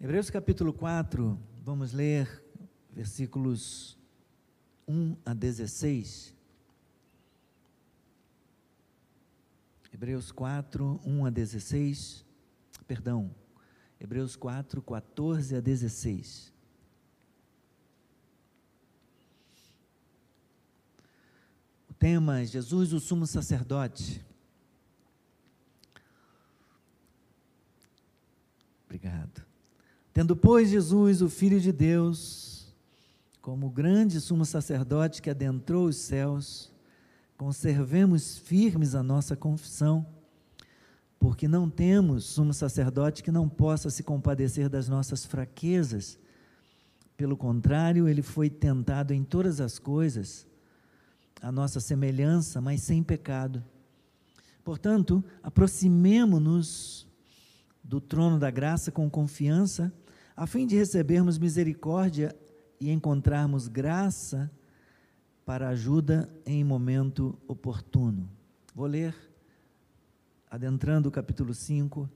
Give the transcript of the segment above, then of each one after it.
Hebreus capítulo 4, vamos ler versículos 1 a 16. Hebreus 4, 1 a 16. Perdão, Hebreus 4, 14 a 16. O tema é Jesus, o sumo sacerdote. Obrigado. Tendo, pois, Jesus, o Filho de Deus, como grande sumo sacerdote que adentrou os céus, conservemos firmes a nossa confissão, porque não temos sumo sacerdote que não possa se compadecer das nossas fraquezas. Pelo contrário, ele foi tentado em todas as coisas, a nossa semelhança, mas sem pecado. Portanto, aproximemo-nos do trono da graça com confiança, a fim de recebermos misericórdia e encontrarmos graça para ajuda em momento oportuno. Vou ler, adentrando o capítulo 5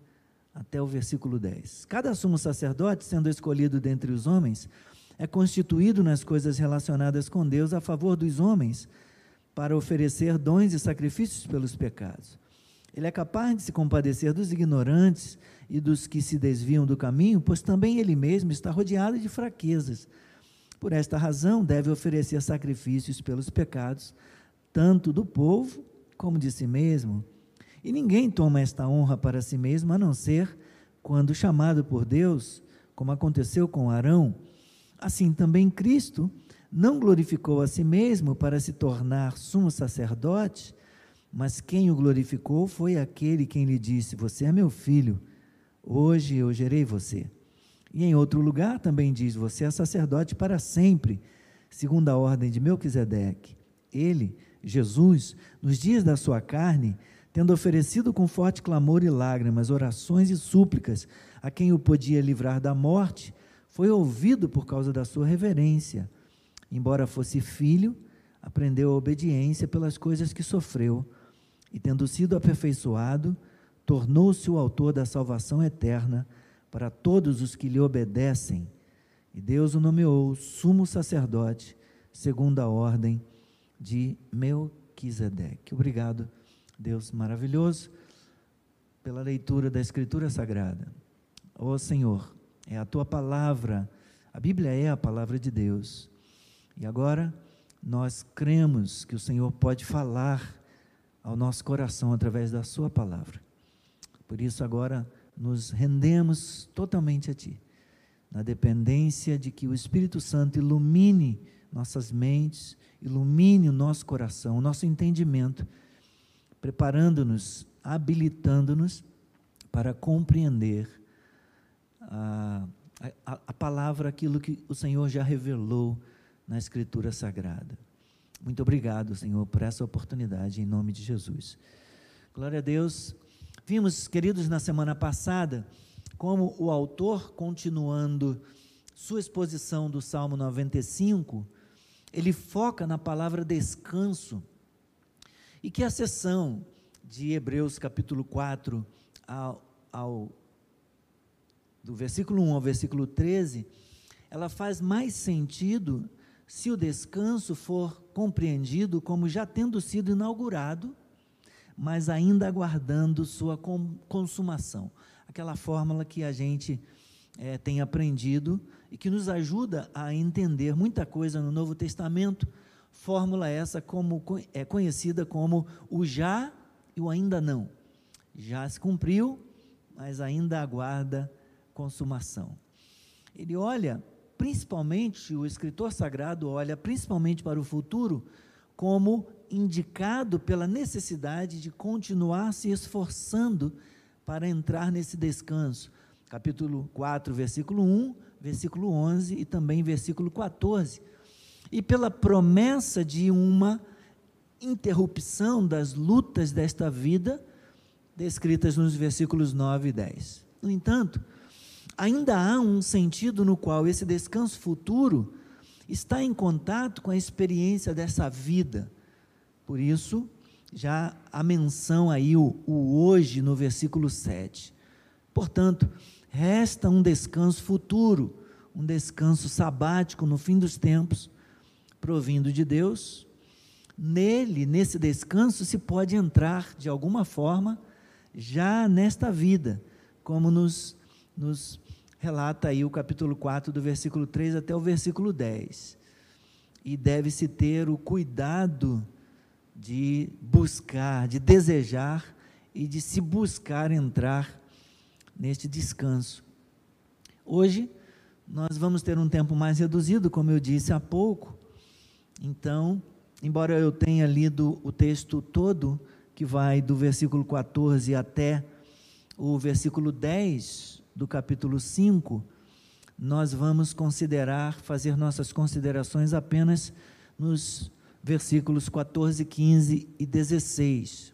até o versículo 10. Cada sumo sacerdote, sendo escolhido dentre os homens, é constituído nas coisas relacionadas com Deus a favor dos homens, para oferecer dons e sacrifícios pelos pecados. Ele é capaz de se compadecer dos ignorantes e dos que se desviam do caminho, pois também ele mesmo está rodeado de fraquezas. Por esta razão, deve oferecer sacrifícios pelos pecados, tanto do povo como de si mesmo. E ninguém toma esta honra para si mesmo, a não ser quando chamado por Deus, como aconteceu com Arão. Assim também Cristo não glorificou a si mesmo para se tornar sumo sacerdote, mas quem o glorificou foi aquele quem lhe disse: Você é meu filho, hoje eu gerei você. E em outro lugar também diz: Você é sacerdote para sempre, segundo a ordem de Melquisedeque. Ele, Jesus, nos dias da sua carne, tendo oferecido com forte clamor e lágrimas, orações e súplicas a quem o podia livrar da morte, foi ouvido por causa da sua reverência. Embora fosse filho, aprendeu a obediência pelas coisas que sofreu e, tendo sido aperfeiçoado, tornou-se o autor da salvação eterna para todos os que lhe obedecem. E Deus o nomeou sumo sacerdote, segundo a ordem de Melquisedeque. Obrigado, Deus maravilhoso, pela leitura da Escritura Sagrada. Ó oh, Senhor, é a tua palavra, a Bíblia é a palavra de Deus. E agora nós cremos que o Senhor pode falar ao nosso coração através da Sua palavra. Por isso, agora nos rendemos totalmente a Ti, na dependência de que o Espírito Santo ilumine nossas mentes, ilumine o nosso coração, o nosso entendimento, preparando-nos, habilitando-nos para compreender a, a, a palavra, aquilo que o Senhor já revelou na Escritura Sagrada. Muito obrigado, Senhor, por essa oportunidade, em nome de Jesus. Glória a Deus. Vimos, queridos, na semana passada, como o autor, continuando sua exposição do Salmo 95, ele foca na palavra descanso. E que a sessão de Hebreus capítulo 4 ao, ao do versículo 1 ao versículo 13, ela faz mais sentido se o descanso for compreendido como já tendo sido inaugurado, mas ainda aguardando sua consumação. Aquela fórmula que a gente é, tem aprendido e que nos ajuda a entender muita coisa no Novo Testamento. Fórmula essa como é conhecida como o já e o ainda não. Já se cumpriu, mas ainda aguarda consumação. Ele olha principalmente, o escritor sagrado olha principalmente para o futuro como indicado pela necessidade de continuar se esforçando para entrar nesse descanso. Capítulo 4, versículo 1, versículo 11 e também versículo 14. E pela promessa de uma interrupção das lutas desta vida, descritas nos versículos 9 e 10. No entanto, ainda há um sentido no qual esse descanso futuro está em contato com a experiência dessa vida. Por isso, já a menção aí, o, o hoje, no versículo 7. Portanto, resta um descanso futuro, um descanso sabático no fim dos tempos, provindo de Deus. Nele, nesse descanso, se pode entrar de alguma forma já nesta vida, como nos, nos relata aí o capítulo 4, do versículo 3 até o versículo 10. E deve-se ter o cuidado de buscar, de desejar e de se buscar entrar neste descanso. Hoje, nós vamos ter um tempo mais reduzido, como eu disse há pouco. Então, embora eu tenha lido o texto todo, que vai do versículo 14 até o versículo 10 do capítulo 5, nós vamos considerar, fazer nossas considerações apenas nos versículos 14, 15 e 16.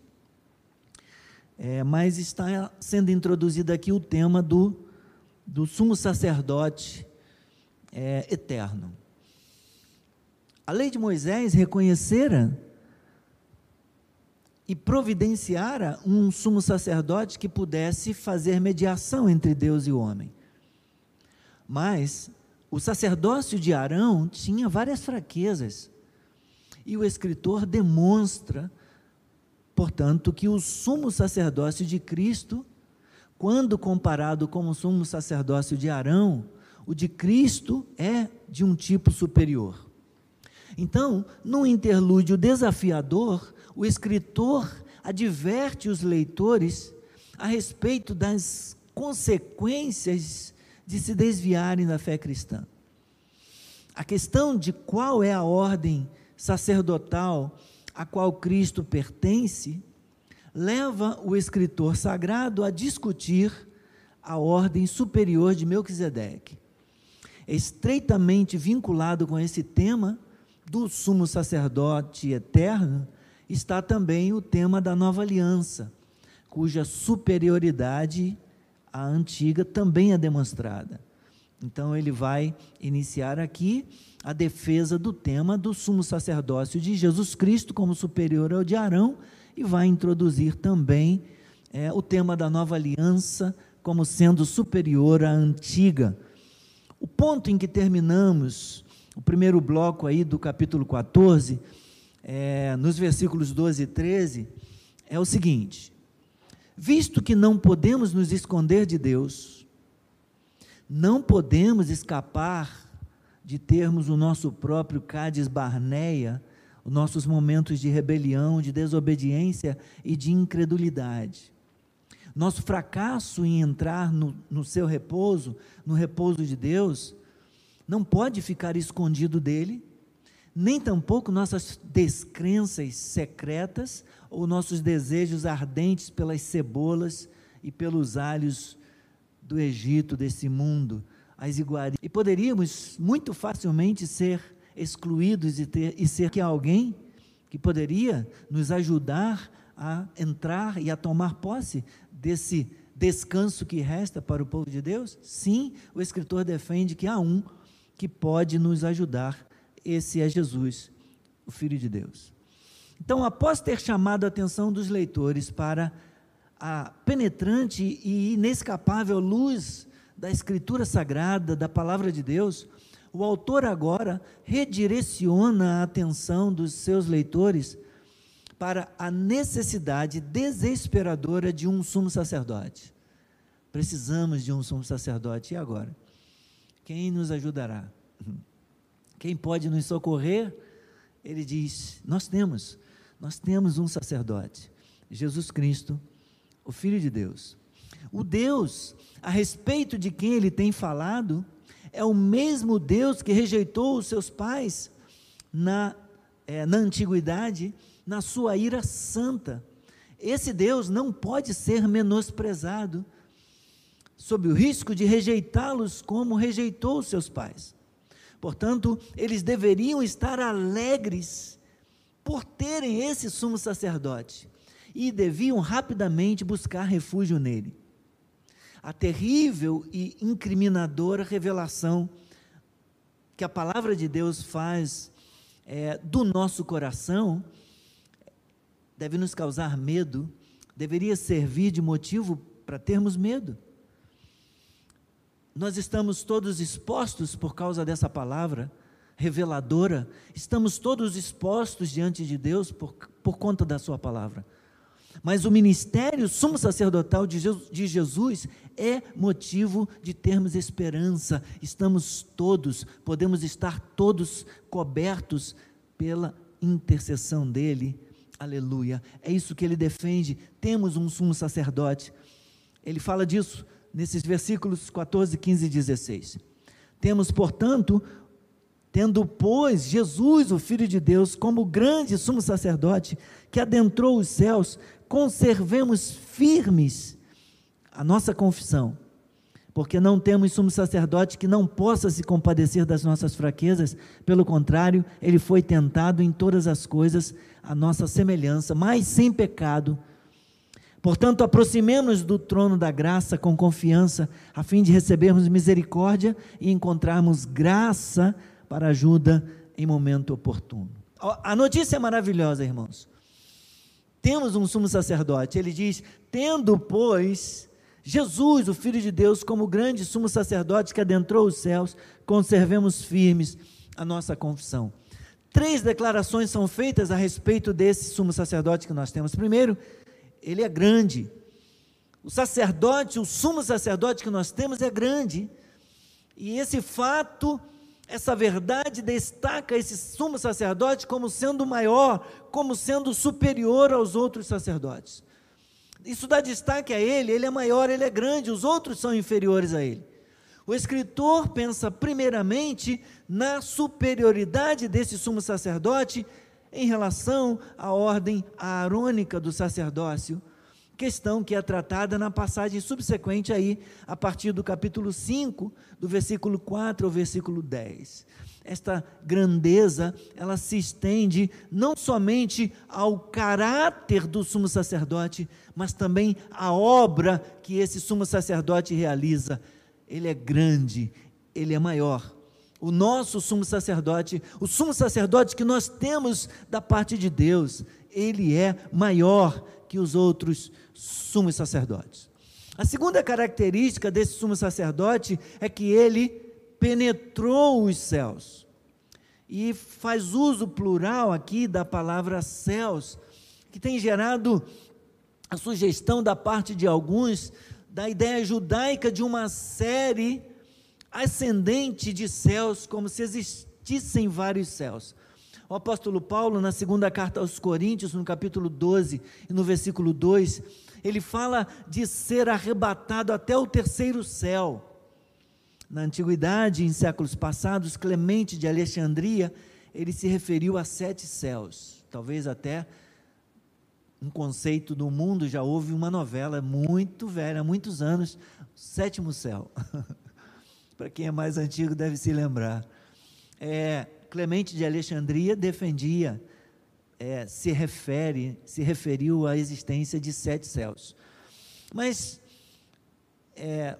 É, mas está sendo introduzido aqui o tema do, do sumo sacerdote é, eterno. A lei de Moisés reconhecera e providenciara um sumo sacerdote que pudesse fazer mediação entre Deus e o homem. Mas o sacerdócio de Arão tinha várias fraquezas. E o escritor demonstra, portanto, que o sumo sacerdócio de Cristo, quando comparado com o sumo sacerdócio de Arão, o de Cristo é de um tipo superior. Então, num interlúdio desafiador, o escritor adverte os leitores a respeito das consequências de se desviarem da fé cristã. A questão de qual é a ordem sacerdotal a qual Cristo pertence leva o escritor sagrado a discutir a ordem superior de Melquisedeque. Estreitamente vinculado com esse tema do sumo sacerdote eterno, está também o tema da nova aliança, cuja superioridade à antiga também é demonstrada. Então ele vai iniciar aqui a defesa do tema do sumo sacerdócio de Jesus Cristo como superior ao de Arão e vai introduzir também é, o tema da nova aliança como sendo superior à antiga. O ponto em que terminamos o primeiro bloco aí do capítulo 14 é, nos versículos 12 e 13, é o seguinte: visto que não podemos nos esconder de Deus, não podemos escapar de termos o nosso próprio Cádiz Barneia, os nossos momentos de rebelião, de desobediência e de incredulidade. Nosso fracasso em entrar no, no seu repouso, no repouso de Deus, não pode ficar escondido dele, nem tampouco nossas descrenças secretas ou nossos desejos ardentes pelas cebolas e pelos alhos do Egito, desse mundo, as iguarias. E poderíamos muito facilmente ser excluídos e, ter, e ser que alguém que poderia nos ajudar a entrar e a tomar posse desse descanso que resta para o povo de Deus? Sim, o escritor defende que há um que pode nos ajudar esse é Jesus, o Filho de Deus. Então, após ter chamado a atenção dos leitores para a penetrante e inescapável luz da Escritura Sagrada, da Palavra de Deus, o autor agora redireciona a atenção dos seus leitores para a necessidade desesperadora de um sumo sacerdote. Precisamos de um sumo sacerdote, e agora? Quem nos ajudará? Quem pode nos socorrer? Ele diz: Nós temos, nós temos um sacerdote, Jesus Cristo, o Filho de Deus. O Deus a respeito de quem ele tem falado é o mesmo Deus que rejeitou os seus pais na, é, na antiguidade, na sua ira santa. Esse Deus não pode ser menosprezado, sob o risco de rejeitá-los como rejeitou seus pais. Portanto, eles deveriam estar alegres por terem esse sumo sacerdote e deviam rapidamente buscar refúgio nele. A terrível e incriminadora revelação que a palavra de Deus faz é, do nosso coração deve nos causar medo, deveria servir de motivo para termos medo. Nós estamos todos expostos por causa dessa palavra reveladora, estamos todos expostos diante de Deus por, por conta da Sua palavra. Mas o ministério sumo sacerdotal de Jesus, de Jesus é motivo de termos esperança. Estamos todos, podemos estar todos cobertos pela intercessão dele. Aleluia. É isso que ele defende. Temos um sumo sacerdote. Ele fala disso nesses versículos 14, 15 e 16. Temos, portanto, tendo, pois, Jesus, o Filho de Deus, como grande sumo sacerdote que adentrou os céus, conservemos firmes a nossa confissão, porque não temos sumo sacerdote que não possa se compadecer das nossas fraquezas, pelo contrário, ele foi tentado em todas as coisas, a nossa semelhança, mas sem pecado. Portanto, aproximemos do trono da graça com confiança, a fim de recebermos misericórdia e encontrarmos graça para ajuda em momento oportuno. A notícia é maravilhosa, irmãos temos um sumo sacerdote. Ele diz: tendo, pois, Jesus, o Filho de Deus, como grande sumo sacerdote que adentrou os céus, conservemos firmes a nossa confissão. Três declarações são feitas a respeito desse sumo sacerdote que nós temos. Primeiro, ele é grande. O sacerdote, o sumo sacerdote que nós temos é grande. E esse fato essa verdade destaca esse sumo sacerdote como sendo maior, como sendo superior aos outros sacerdotes. Isso dá destaque a ele, ele é maior, ele é grande, os outros são inferiores a ele. O escritor pensa primeiramente na superioridade desse sumo sacerdote em relação à ordem aarônica do sacerdócio, questão que é tratada na passagem subsequente aí, a partir do capítulo 5, do versículo 4 ao versículo 10. Esta grandeza, ela se estende não somente ao caráter do sumo sacerdote, mas também à obra que esse sumo sacerdote realiza. Ele é grande, ele é maior. O nosso sumo sacerdote, o sumo sacerdote que nós temos da parte de Deus, ele é maior que os outros sumos sacerdotes. A segunda característica desse sumo sacerdote é que ele penetrou os céus. E faz uso plural aqui da palavra céus, que tem gerado a sugestão da parte de alguns da ideia judaica de uma série ascendente de céus, como se existissem vários céus. O apóstolo Paulo, na segunda carta aos Coríntios, no capítulo 12 e no versículo 2, ele fala de ser arrebatado até o terceiro céu. Na antiguidade, em séculos passados, Clemente de Alexandria, ele se referiu a sete céus. Talvez até um conceito do mundo, já houve uma novela muito velha, há muitos anos, Sétimo Céu. Para quem é mais antigo deve se lembrar. É, Clemente de Alexandria defendia, é, se refere, se referiu à existência de sete céus. Mas, é,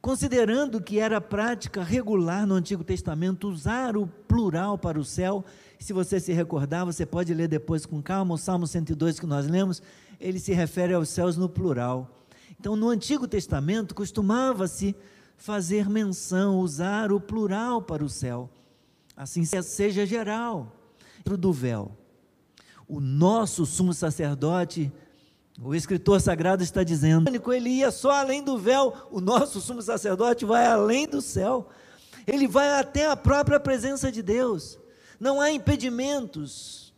considerando que era prática regular no Antigo Testamento usar o plural para o céu, se você se recordar, você pode ler depois com calma, o Salmo 102 que nós lemos, ele se refere aos céus no plural. Então, no Antigo Testamento, costumava-se fazer menção, usar o plural para o céu. Assim seja geral, dentro do véu. O nosso sumo sacerdote, o escritor sagrado está dizendo, ele ia só além do véu, o nosso sumo sacerdote vai além do céu, ele vai até a própria presença de Deus, não há impedimentos,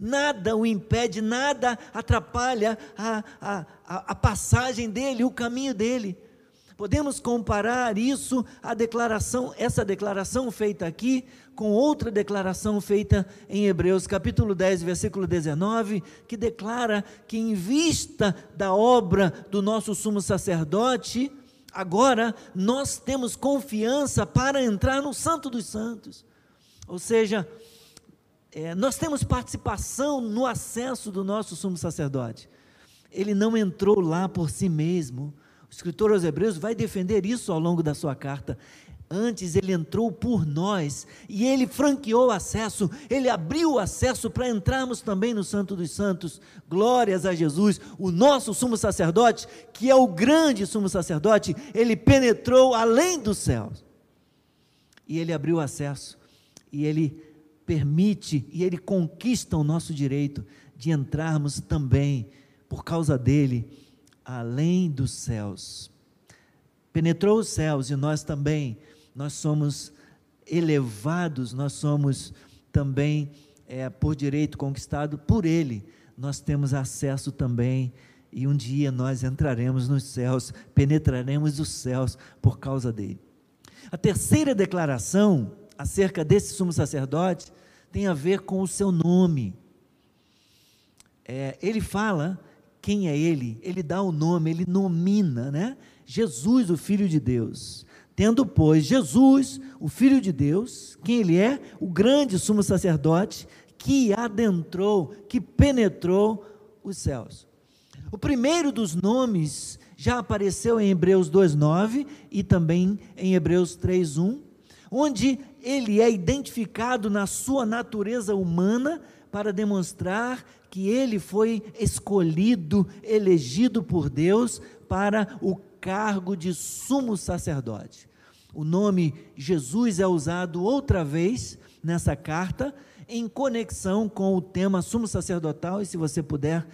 nada o impede, nada atrapalha a, a, a, passagem dele, o caminho dele. Podemos comparar isso à declaração, essa declaração feita aqui, com outra declaração feita em Hebreus capítulo 10, versículo 19, que declara que em vista da obra do nosso sumo sacerdote, agora nós temos confiança para entrar no Santo dos Santos. Ou seja, é, nós temos participação no acesso do nosso sumo sacerdote. Ele não entrou lá por si mesmo, escritor aos Hebreus vai defender isso ao longo da sua carta. Antes ele entrou por nós e ele franqueou o acesso, ele abriu o acesso para entrarmos também no Santo dos Santos. Glórias a Jesus, o nosso sumo sacerdote, que é o grande sumo sacerdote, ele penetrou além dos céus. E ele abriu o acesso e ele permite e ele conquista o nosso direito de entrarmos também por causa dele além dos céus. Penetrou os céus e nós também nós somos elevados, nós somos também, é, por direito conquistado por Ele, nós temos acesso também, e um dia nós entraremos nos céus, penetraremos os céus por causa dele. A terceira declaração acerca desse sumo sacerdote tem a ver com o seu nome. É, ele fala quem é ele, ele dá o nome, ele nomina, né? Jesus, o Filho de Deus. Tendo, pois, Jesus, o Filho de Deus, quem ele é? O grande sumo sacerdote que adentrou, que penetrou os céus. O primeiro dos nomes já apareceu em Hebreus 2:9 e também em Hebreus 3:1, onde ele é identificado na sua natureza humana para demonstrar que ele foi escolhido, elegido por Deus para o cargo de sumo sacerdote. O nome Jesus é usado outra vez nessa carta, em conexão com o tema sumo sacerdotal, e se você puder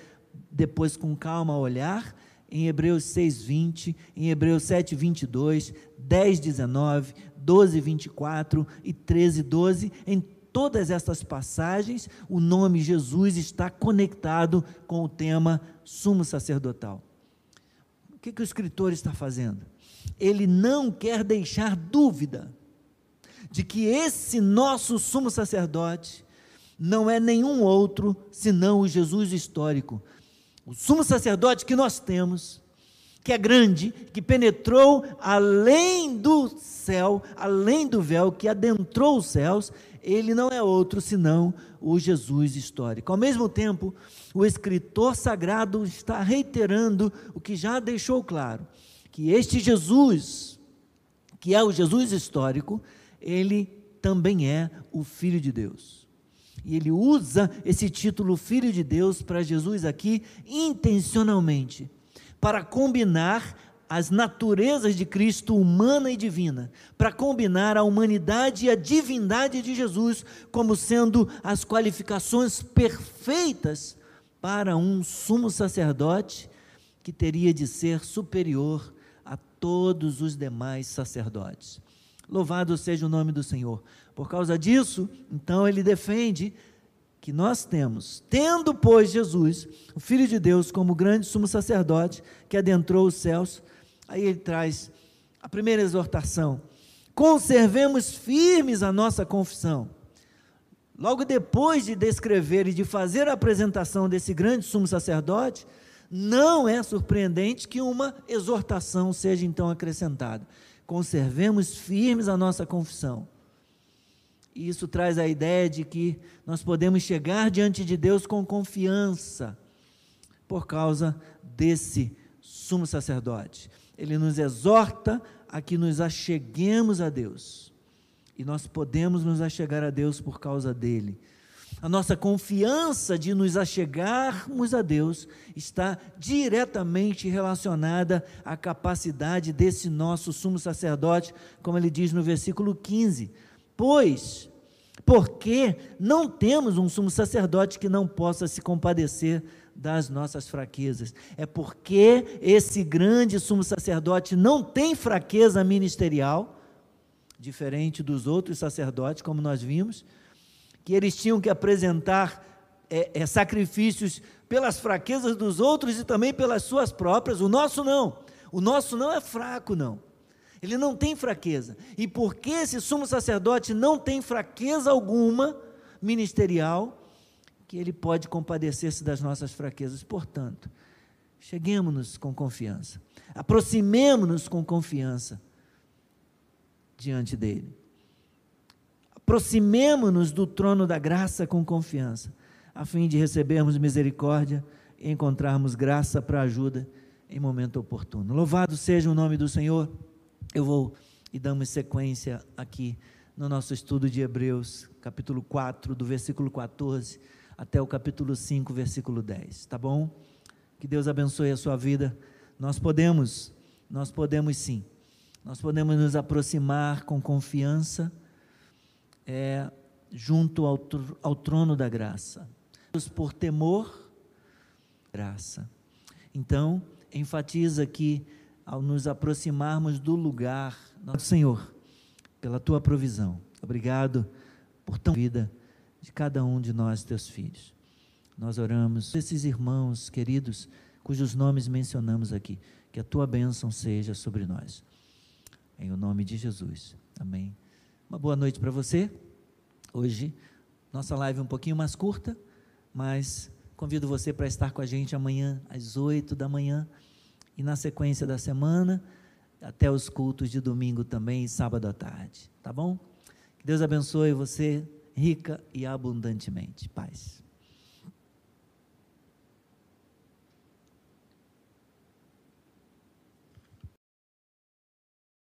depois com calma olhar, em Hebreus 6:20, em Hebreus 7:22, 10:19, 12:24 e 13:12, em todas essas passagens, o nome Jesus está conectado com o tema sumo sacerdotal que, que o escritor está fazendo? Ele não quer deixar dúvida de que esse nosso sumo sacerdote não é nenhum outro senão o Jesus histórico. O sumo sacerdote que nós temos, que é grande, que penetrou além do céu, além do véu, que adentrou os céus, ele não é outro senão o Jesus histórico. Ao mesmo tempo, o escritor sagrado está reiterando o que já deixou claro, que este Jesus, que é o Jesus histórico, ele também é o Filho de Deus. E ele usa esse título Filho de Deus para Jesus aqui intencionalmente, para combinar as naturezas de Cristo humana e divina, para combinar a humanidade e a divindade de Jesus como sendo as qualificações perfeitas para um sumo sacerdote que teria de ser superior a todos os demais sacerdotes. Louvado seja o nome do Senhor. Por causa disso, então ele defende que nós temos, tendo, pois, Jesus, o Filho de Deus, como grande sumo sacerdote que adentrou os céus, aí ele traz a primeira exortação: conservemos firmes a nossa confissão Logo depois de descrever e de fazer a apresentação desse grande sumo sacerdote, não é surpreendente que uma exortação seja então acrescentada. Conservemos firmes a nossa confissão. E isso traz a ideia de que nós podemos chegar diante de Deus com confiança, por causa desse sumo sacerdote. Ele nos exorta a que nos acheguemos a Deus e nós podemos nos achegar a Deus por causa dele. A nossa confiança de nos achegarmos a Deus está diretamente relacionada à capacidade desse nosso sumo sacerdote, como ele diz no versículo 15. Pois, porque não temos um sumo sacerdote que não possa se compadecer das nossas fraquezas. É porque esse grande sumo sacerdote não tem fraqueza ministerial diferente dos outros sacerdotes, como nós vimos, que eles tinham que apresentar é, é, sacrifícios pelas fraquezas dos outros e também pelas suas próprias. O nosso não. O nosso não é fraco, não. Ele não tem fraqueza. E porque esse sumo sacerdote não tem fraqueza alguma ministerial, que ele pode compadecer-se das nossas fraquezas. Portanto, cheguemos-nos com confiança. Aproximemo-nos com confiança diante dele. Aproximemo-nos do trono da graça com confiança, a fim de recebermos misericórdia e encontrarmos graça para ajuda em momento oportuno. Louvado seja o nome do Senhor. Eu vou e damos sequência aqui no nosso estudo de Hebreus, capítulo 4, do versículo 14 até o capítulo 5, versículo 10, tá bom? Que Deus abençoe a sua vida. Nós podemos, nós podemos sim, nós podemos nos aproximar com confiança é, junto ao, ao trono da graça, por temor, graça. Então, enfatiza que ao nos aproximarmos do lugar, nosso Senhor, pela tua provisão. Obrigado por tão vida de cada um de nós, teus filhos. Nós oramos esses irmãos queridos, cujos nomes mencionamos aqui, que a tua bênção seja sobre nós. Em o nome de Jesus. Amém. Uma boa noite para você. Hoje, nossa live é um pouquinho mais curta, mas convido você para estar com a gente amanhã às oito da manhã e na sequência da semana até os cultos de domingo também sábado à tarde, tá bom? Que Deus abençoe você rica e abundantemente. Paz.